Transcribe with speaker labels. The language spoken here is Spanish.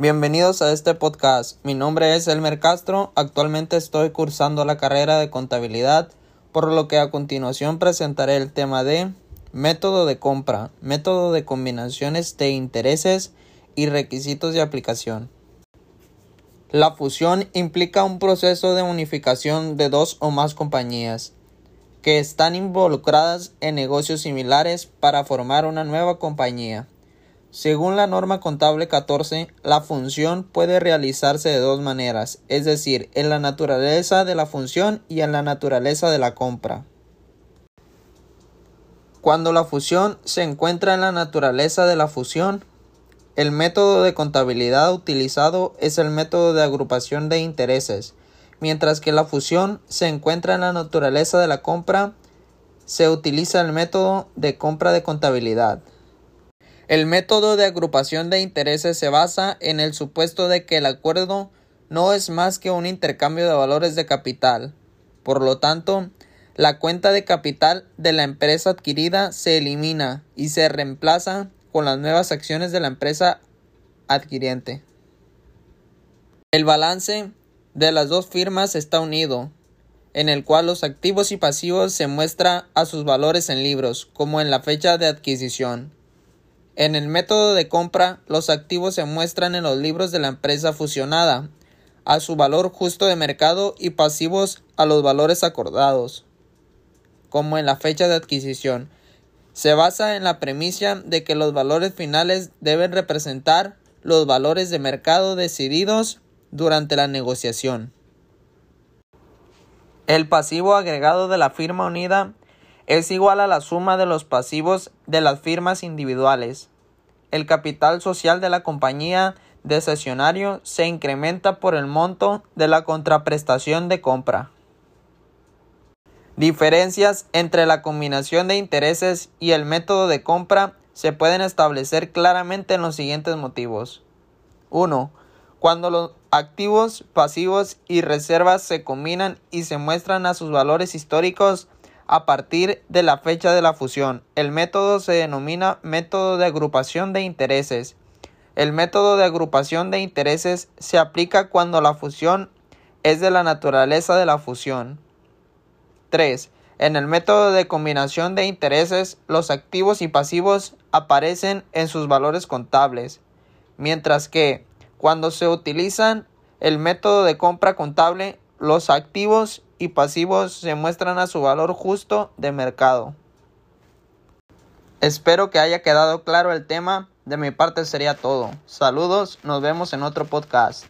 Speaker 1: Bienvenidos a este podcast. Mi nombre es Elmer Castro. Actualmente estoy cursando la carrera de contabilidad, por lo que a continuación presentaré el tema de método de compra, método de combinaciones de intereses y requisitos de aplicación. La fusión implica un proceso de unificación de dos o más compañías que están involucradas en negocios similares para formar una nueva compañía. Según la norma contable 14, la función puede realizarse de dos maneras, es decir, en la naturaleza de la función y en la naturaleza de la compra. Cuando la fusión se encuentra en la naturaleza de la fusión, el método de contabilidad utilizado es el método de agrupación de intereses, mientras que la fusión se encuentra en la naturaleza de la compra, se utiliza el método de compra de contabilidad. El método de agrupación de intereses se basa en el supuesto de que el acuerdo no es más que un intercambio de valores de capital. Por lo tanto, la cuenta de capital de la empresa adquirida se elimina y se reemplaza con las nuevas acciones de la empresa adquiriente. El balance de las dos firmas está unido, en el cual los activos y pasivos se muestra a sus valores en libros, como en la fecha de adquisición. En el método de compra, los activos se muestran en los libros de la empresa fusionada, a su valor justo de mercado y pasivos a los valores acordados, como en la fecha de adquisición. Se basa en la premisa de que los valores finales deben representar los valores de mercado decididos durante la negociación. El pasivo agregado de la firma unida es igual a la suma de los pasivos de las firmas individuales. El capital social de la compañía de cesionario se incrementa por el monto de la contraprestación de compra. Diferencias entre la combinación de intereses y el método de compra se pueden establecer claramente en los siguientes motivos. 1. Cuando los activos, pasivos y reservas se combinan y se muestran a sus valores históricos a partir de la fecha de la fusión. El método se denomina método de agrupación de intereses. El método de agrupación de intereses se aplica cuando la fusión es de la naturaleza de la fusión. 3. En el método de combinación de intereses, los activos y pasivos aparecen en sus valores contables, mientras que cuando se utilizan el método de compra contable, los activos y pasivos se muestran a su valor justo de mercado. Espero que haya quedado claro el tema. De mi parte sería todo. Saludos, nos vemos en otro podcast.